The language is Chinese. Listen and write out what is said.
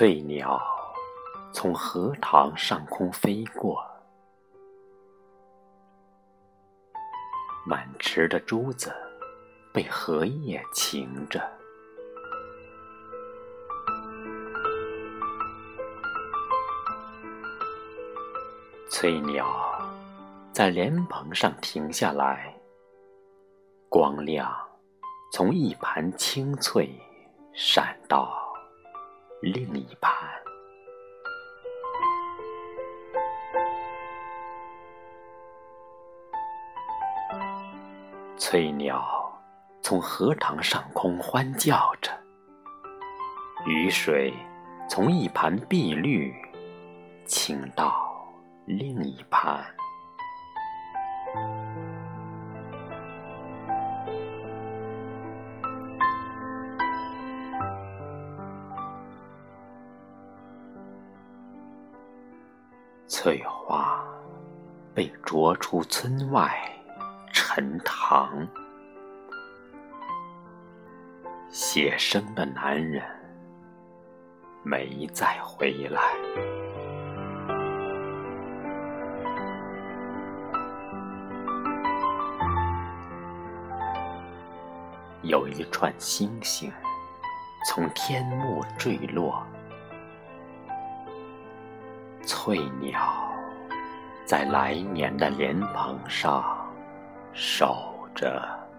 翠鸟从荷塘上空飞过，满池的珠子被荷叶擎着。翠鸟在莲蓬上停下来，光亮从一盘青翠闪到。另一盘，翠鸟从荷塘上空欢叫着，雨水从一盘碧绿倾到另一盘。翠花被捉出村外陈塘，写生的男人没再回来。有一串星星从天幕坠落。翠鸟在来年的莲蓬上守着。